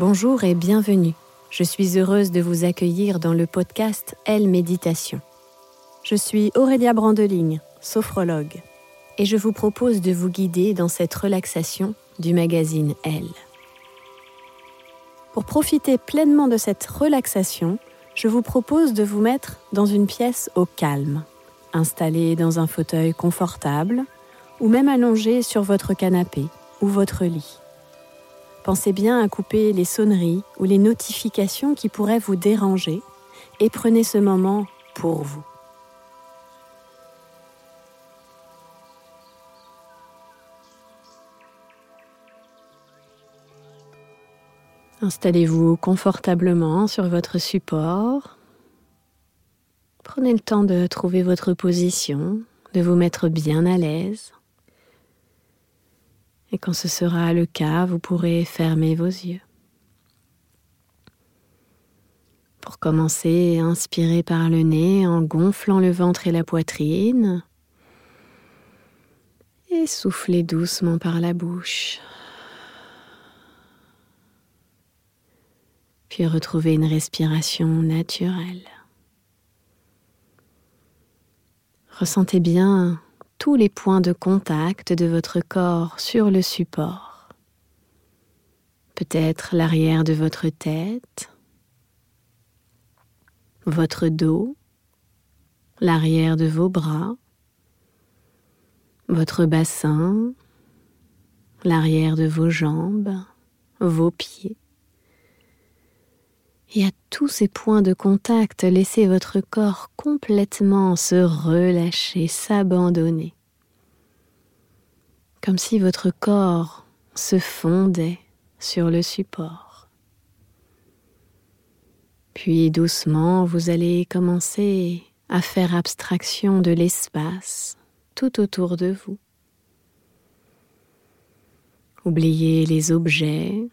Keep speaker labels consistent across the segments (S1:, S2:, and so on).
S1: Bonjour et bienvenue. Je suis heureuse de vous accueillir dans le podcast Elle Méditation. Je suis Aurélia Brandeligne, sophrologue, et je vous propose de vous guider dans cette relaxation du magazine Elle. Pour profiter pleinement de cette relaxation, je vous propose de vous mettre dans une pièce au calme, installé dans un fauteuil confortable ou même allongé sur votre canapé ou votre lit. Pensez bien à couper les sonneries ou les notifications qui pourraient vous déranger et prenez ce moment pour vous. Installez-vous confortablement sur votre support. Prenez le temps de trouver votre position, de vous mettre bien à l'aise. Et quand ce sera le cas, vous pourrez fermer vos yeux. Pour commencer, inspirez par le nez en gonflant le ventre et la poitrine. Et soufflez doucement par la bouche. Puis retrouvez une respiration naturelle. Ressentez bien tous les points de contact de votre corps sur le support. Peut-être l'arrière de votre tête, votre dos, l'arrière de vos bras, votre bassin, l'arrière de vos jambes, vos pieds. Et à tous ces points de contact, laissez votre corps complètement se relâcher, s'abandonner. Comme si votre corps se fondait sur le support. Puis doucement, vous allez commencer à faire abstraction de l'espace tout autour de vous. Oubliez les objets,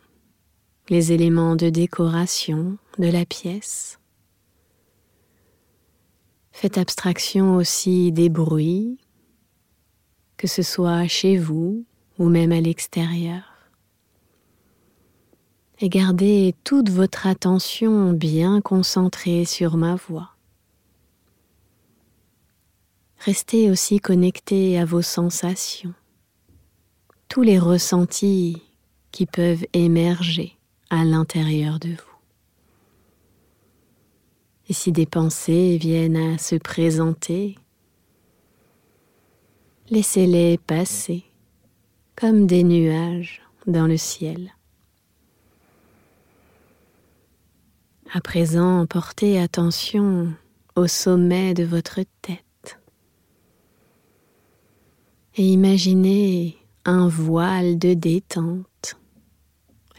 S1: les éléments de décoration de la pièce. Faites abstraction aussi des bruits, que ce soit chez vous ou même à l'extérieur. Et gardez toute votre attention bien concentrée sur ma voix. Restez aussi connecté à vos sensations, tous les ressentis qui peuvent émerger à l'intérieur de vous. Et si des pensées viennent à se présenter, Laissez-les passer comme des nuages dans le ciel. À présent, portez attention au sommet de votre tête et imaginez un voile de détente,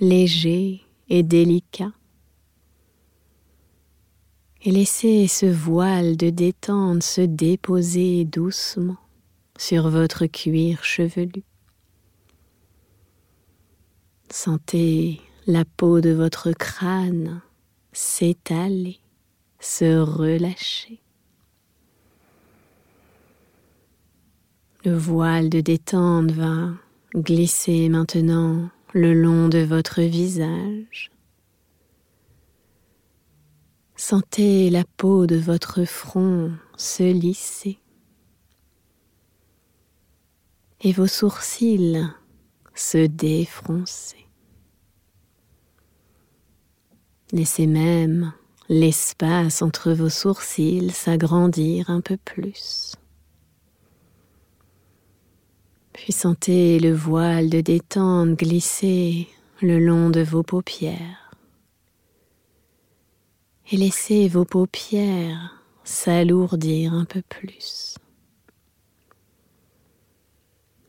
S1: léger et délicat. Et laissez ce voile de détente se déposer doucement sur votre cuir chevelu. Sentez la peau de votre crâne s'étaler, se relâcher. Le voile de détente va glisser maintenant le long de votre visage. Sentez la peau de votre front se lisser et vos sourcils se défroncer. Laissez même l'espace entre vos sourcils s'agrandir un peu plus. Puis sentez le voile de détente glisser le long de vos paupières. Et laissez vos paupières s'alourdir un peu plus.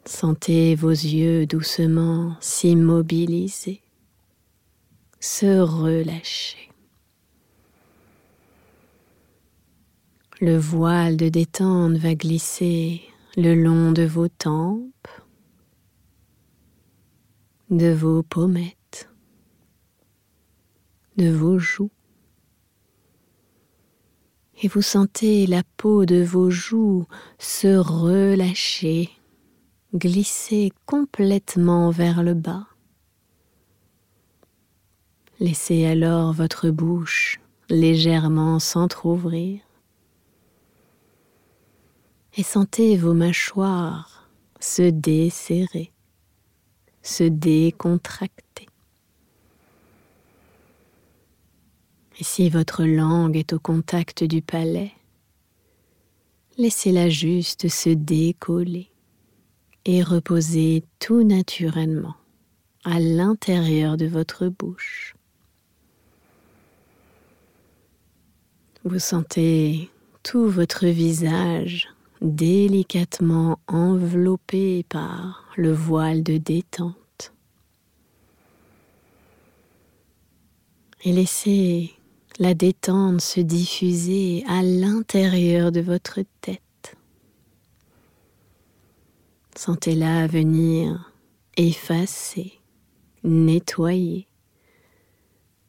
S1: Sentez vos yeux doucement s'immobiliser se relâcher. Le voile de détente va glisser le long de vos tempes, de vos pommettes, de vos joues. Et vous sentez la peau de vos joues se relâcher, glisser complètement vers le bas. Laissez alors votre bouche légèrement s'entr'ouvrir et sentez vos mâchoires se desserrer, se décontracter. Et si votre langue est au contact du palais, laissez-la juste se décoller et reposer tout naturellement à l'intérieur de votre bouche. Vous sentez tout votre visage délicatement enveloppé par le voile de détente. Et laissez la détente se diffuser à l'intérieur de votre tête. Sentez-la venir effacer, nettoyer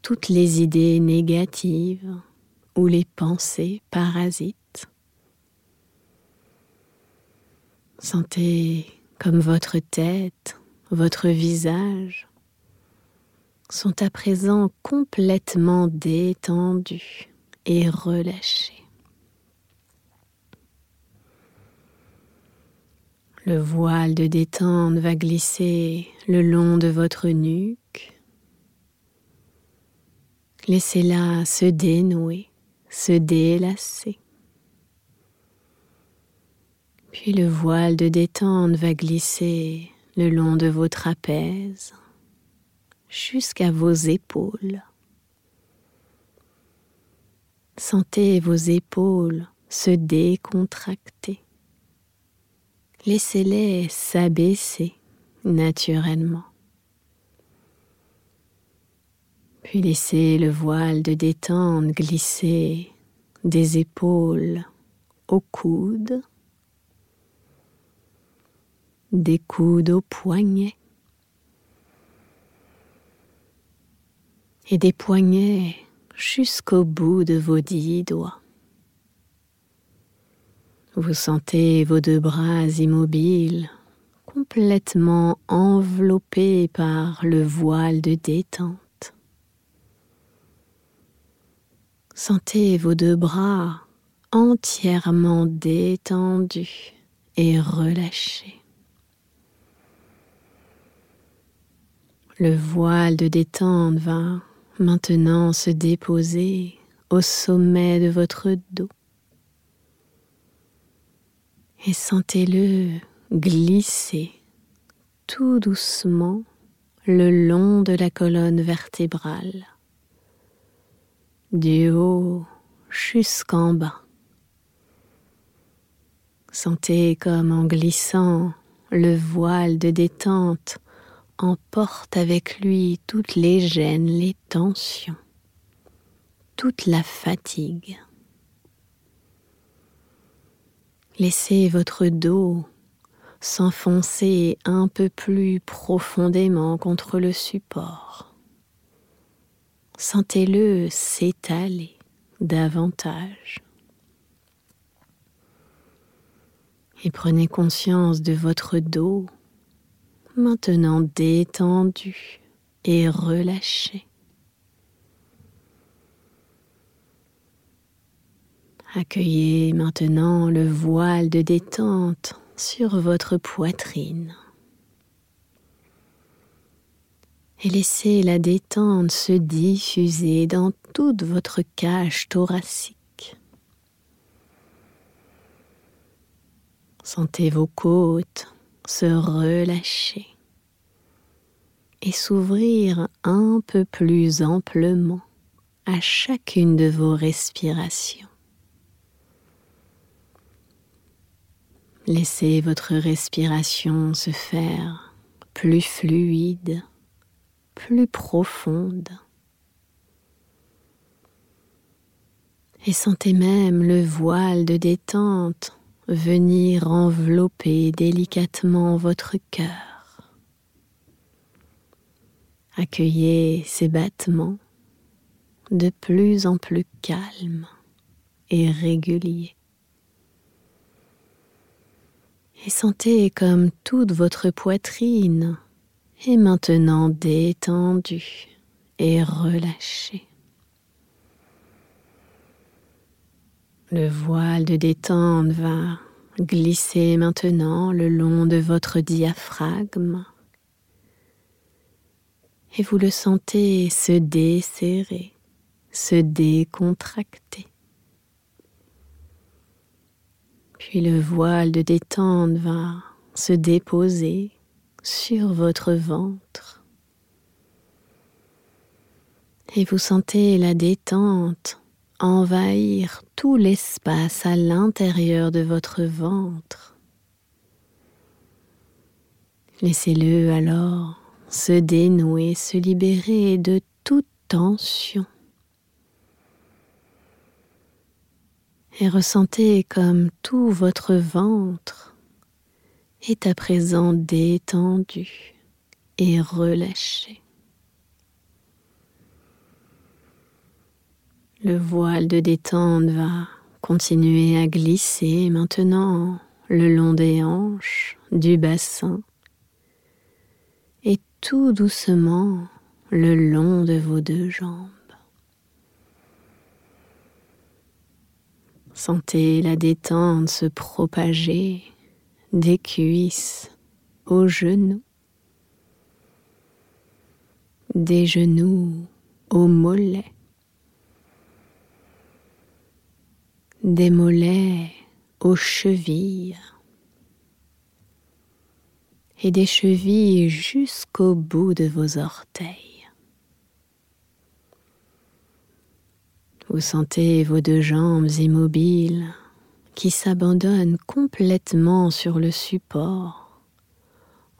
S1: toutes les idées négatives ou les pensées parasites. Sentez comme votre tête, votre visage sont à présent complètement détendus et relâchés. Le voile de détente va glisser le long de votre nuque. Laissez-la se dénouer se délasser. Puis le voile de détente va glisser le long de vos trapèzes jusqu'à vos épaules. Sentez vos épaules se décontracter. Laissez-les s'abaisser naturellement. Puis laissez le voile de détente glisser des épaules aux coudes, des coudes aux poignets et des poignets jusqu'au bout de vos dix doigts. Vous sentez vos deux bras immobiles, complètement enveloppés par le voile de détente. Sentez vos deux bras entièrement détendus et relâchés. Le voile de détente va maintenant se déposer au sommet de votre dos. Et sentez-le glisser tout doucement le long de la colonne vertébrale, du haut jusqu'en bas. Sentez comme en glissant, le voile de détente emporte avec lui toutes les gênes, les tensions, toute la fatigue. Laissez votre dos s'enfoncer un peu plus profondément contre le support. Sentez-le s'étaler davantage. Et prenez conscience de votre dos maintenant détendu et relâché. Accueillez maintenant le voile de détente sur votre poitrine. Et laissez la détente se diffuser dans toute votre cage thoracique. Sentez vos côtes se relâcher et s'ouvrir un peu plus amplement à chacune de vos respirations. Laissez votre respiration se faire plus fluide, plus profonde. Et sentez même le voile de détente venir envelopper délicatement votre cœur. Accueillez ces battements de plus en plus calmes et réguliers et sentez comme toute votre poitrine est maintenant détendue et relâchée. Le voile de détente va glisser maintenant le long de votre diaphragme et vous le sentez se desserrer, se décontracter. Puis le voile de détente va se déposer sur votre ventre. Et vous sentez la détente envahir l'espace à l'intérieur de votre ventre. Laissez-le alors se dénouer, se libérer de toute tension. et ressentez comme tout votre ventre est à présent détendu et relâché. Le voile de détente va continuer à glisser maintenant le long des hanches, du bassin. Et tout doucement le long de vos deux jambes. Sentez la détente se propager des cuisses aux genoux, des genoux aux mollets, des mollets aux chevilles et des chevilles jusqu'au bout de vos orteils. Vous sentez vos deux jambes immobiles qui s'abandonnent complètement sur le support,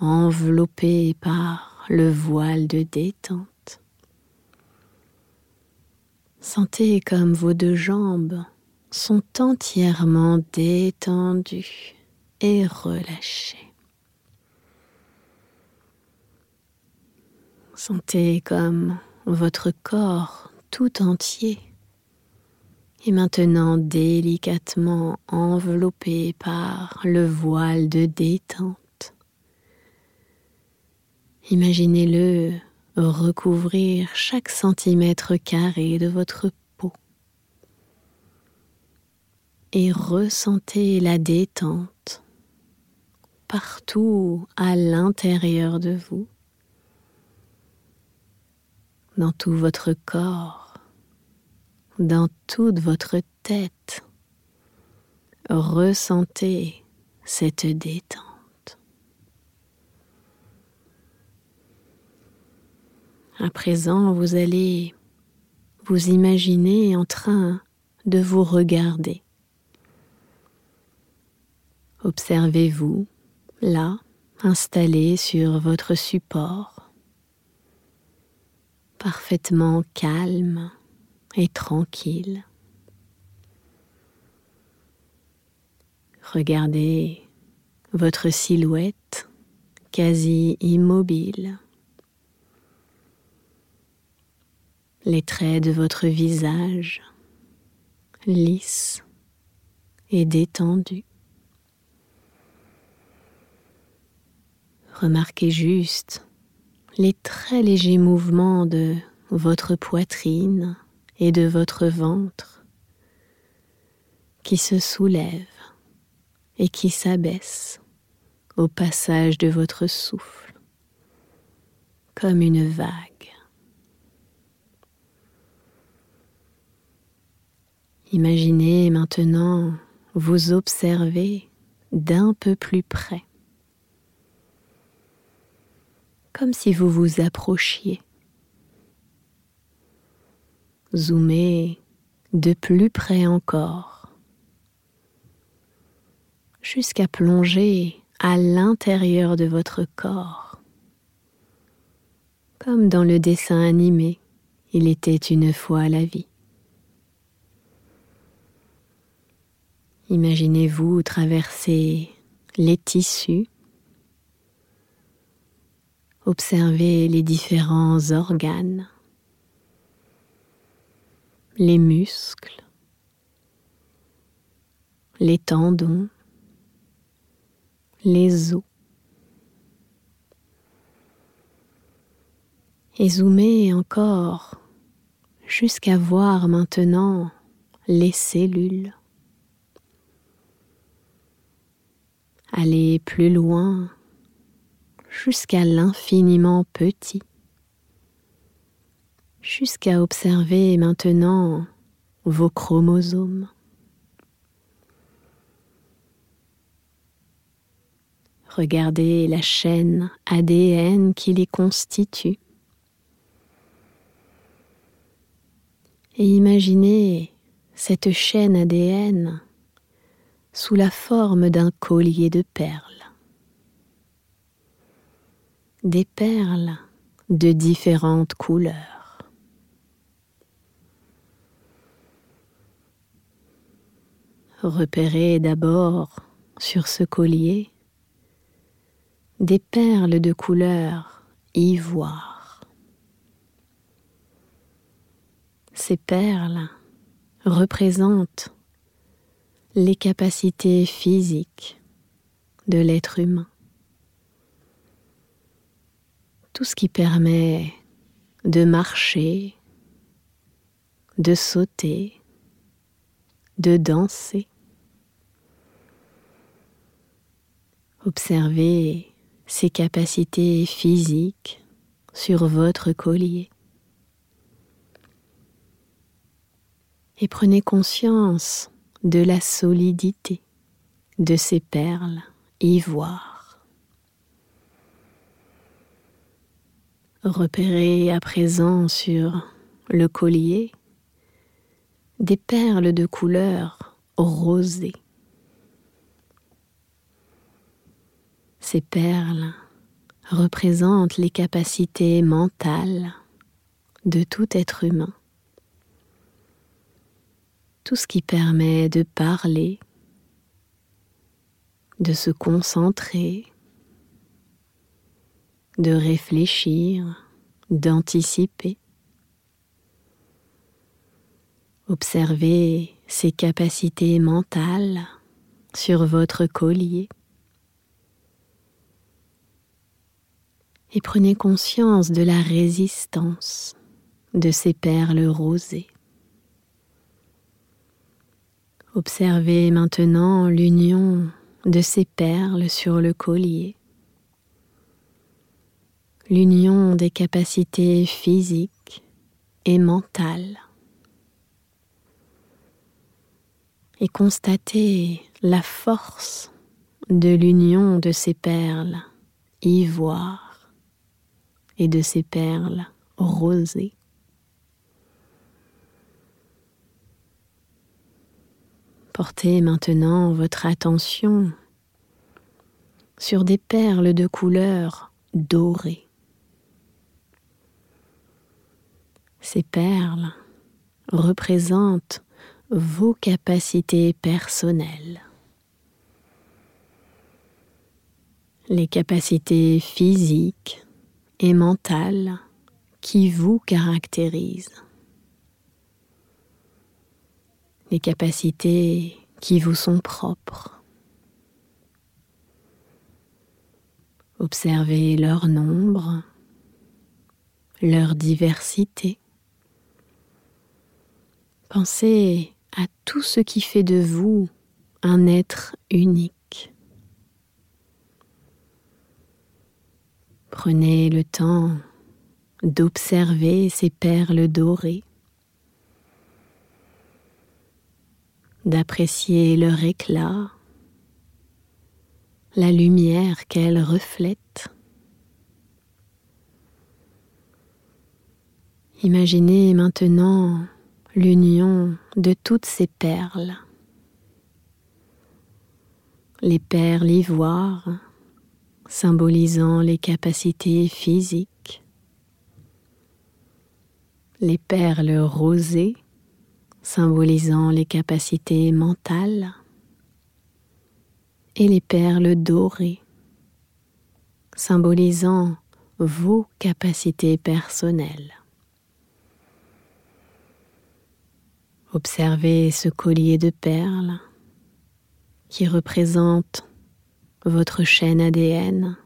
S1: enveloppées par le voile de détente. Sentez comme vos deux jambes sont entièrement détendues et relâchées. Sentez comme votre corps tout entier et maintenant délicatement enveloppé par le voile de détente. Imaginez-le recouvrir chaque centimètre carré de votre et ressentez la détente partout à l'intérieur de vous, dans tout votre corps, dans toute votre tête. Ressentez cette détente. À présent, vous allez vous imaginer en train de vous regarder. Observez-vous là, installé sur votre support, parfaitement calme et tranquille. Regardez votre silhouette quasi immobile. Les traits de votre visage lisses et détendus. Remarquez juste les très légers mouvements de votre poitrine et de votre ventre qui se soulèvent et qui s'abaissent au passage de votre souffle comme une vague. Imaginez maintenant vous observer d'un peu plus près comme si vous vous approchiez. Zoomez de plus près encore, jusqu'à plonger à l'intérieur de votre corps, comme dans le dessin animé Il était une fois la vie. Imaginez-vous traverser les tissus Observez les différents organes, les muscles, les tendons, les os. Et zoomez encore jusqu'à voir maintenant les cellules. Allez plus loin jusqu'à l'infiniment petit, jusqu'à observer maintenant vos chromosomes. Regardez la chaîne ADN qui les constitue. Et imaginez cette chaîne ADN sous la forme d'un collier de perles des perles de différentes couleurs. Repérez d'abord sur ce collier des perles de couleur ivoire. Ces perles représentent les capacités physiques de l'être humain tout ce qui permet de marcher, de sauter, de danser. Observez ces capacités physiques sur votre collier. Et prenez conscience de la solidité de ces perles ivoires. Repérez à présent sur le collier des perles de couleur rosée. Ces perles représentent les capacités mentales de tout être humain. Tout ce qui permet de parler, de se concentrer, de réfléchir, d'anticiper. Observez ces capacités mentales sur votre collier et prenez conscience de la résistance de ces perles rosées. Observez maintenant l'union de ces perles sur le collier l'union des capacités physiques et mentales. Et constater la force de l'union de ces perles ivoire et de ces perles rosée. Portez maintenant votre attention sur des perles de couleur dorée. Ces perles représentent vos capacités personnelles. Les capacités physiques et mentales qui vous caractérisent. Les capacités qui vous sont propres. Observez leur nombre, leur diversité. Pensez à tout ce qui fait de vous un être unique. Prenez le temps d'observer ces perles dorées, d'apprécier leur éclat, la lumière qu'elles reflètent. Imaginez maintenant l'union de toutes ces perles. Les perles ivoires symbolisant les capacités physiques. Les perles rosées symbolisant les capacités mentales. Et les perles dorées symbolisant vos capacités personnelles. Observez ce collier de perles qui représente votre chaîne ADN,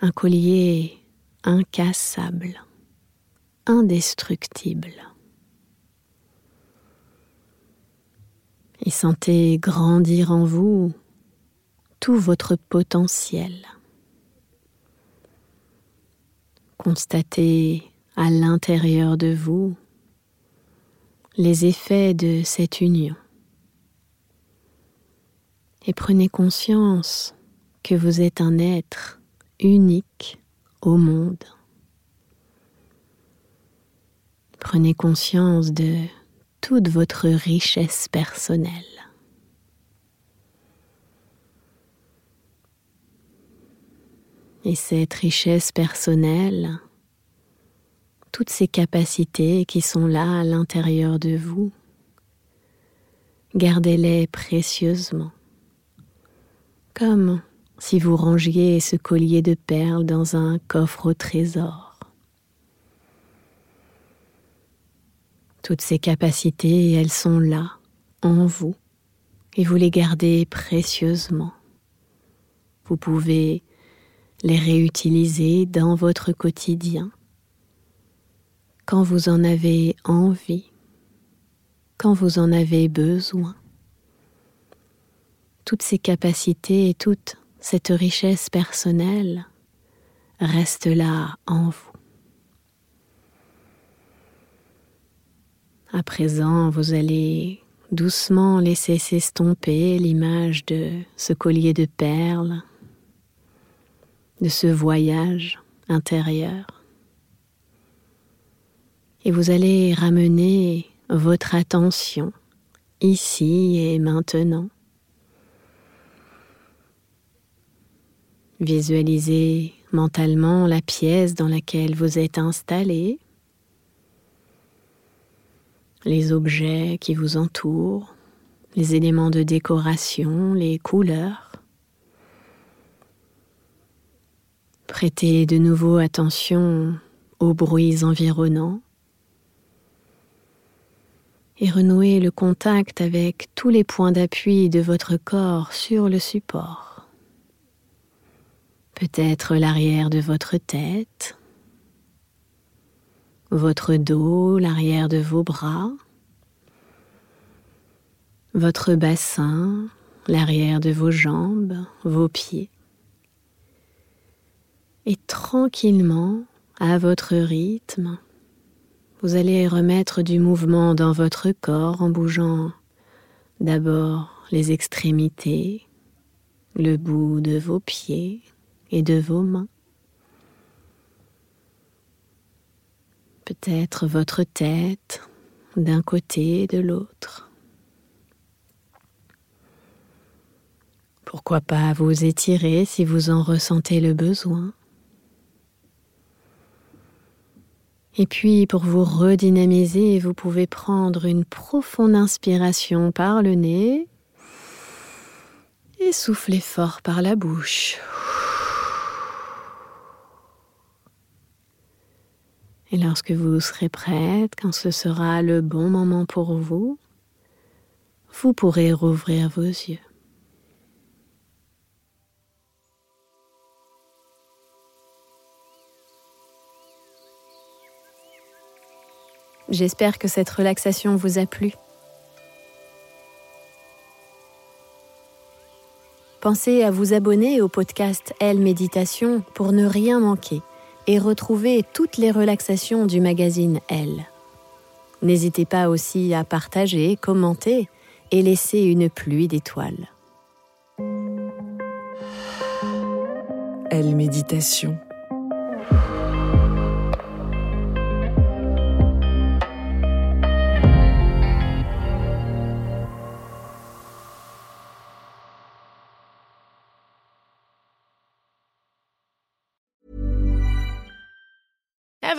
S1: un collier incassable, indestructible. Et sentez grandir en vous tout votre potentiel. Constatez à l'intérieur de vous les effets de cette union. Et prenez conscience que vous êtes un être unique au monde. Prenez conscience de toute votre richesse personnelle. Et cette richesse personnelle, toutes ces capacités qui sont là à l'intérieur de vous, gardez-les précieusement, comme si vous rangiez ce collier de perles dans un coffre au trésor. Toutes ces capacités, elles sont là, en vous, et vous les gardez précieusement. Vous pouvez les réutiliser dans votre quotidien quand vous en avez envie, quand vous en avez besoin. Toutes ces capacités et toute cette richesse personnelle restent là en vous. À présent, vous allez doucement laisser s'estomper l'image de ce collier de perles, de ce voyage intérieur et vous allez ramener votre attention ici et maintenant. Visualisez mentalement la pièce dans laquelle vous êtes installé, les objets qui vous entourent, les éléments de décoration, les couleurs. Prêtez de nouveau attention aux bruits environnants et renouer le contact avec tous les points d'appui de votre corps sur le support. Peut-être l'arrière de votre tête, votre dos, l'arrière de vos bras, votre bassin, l'arrière de vos jambes, vos pieds. Et tranquillement, à votre rythme, vous allez remettre du mouvement dans votre corps en bougeant d'abord les extrémités, le bout de vos pieds et de vos mains. peut-être votre tête d'un côté et de l'autre. Pourquoi pas vous étirer si vous en ressentez le besoin. Et puis, pour vous redynamiser, vous pouvez prendre une profonde inspiration par le nez et souffler fort par la bouche. Et lorsque vous serez prête, quand ce sera le bon moment pour vous, vous pourrez rouvrir vos yeux. J'espère que cette relaxation vous a plu. Pensez à vous abonner au podcast Elle Méditation pour ne rien manquer et retrouver toutes les relaxations du magazine Elle. N'hésitez pas aussi à partager, commenter et laisser une pluie d'étoiles.
S2: Elle Méditation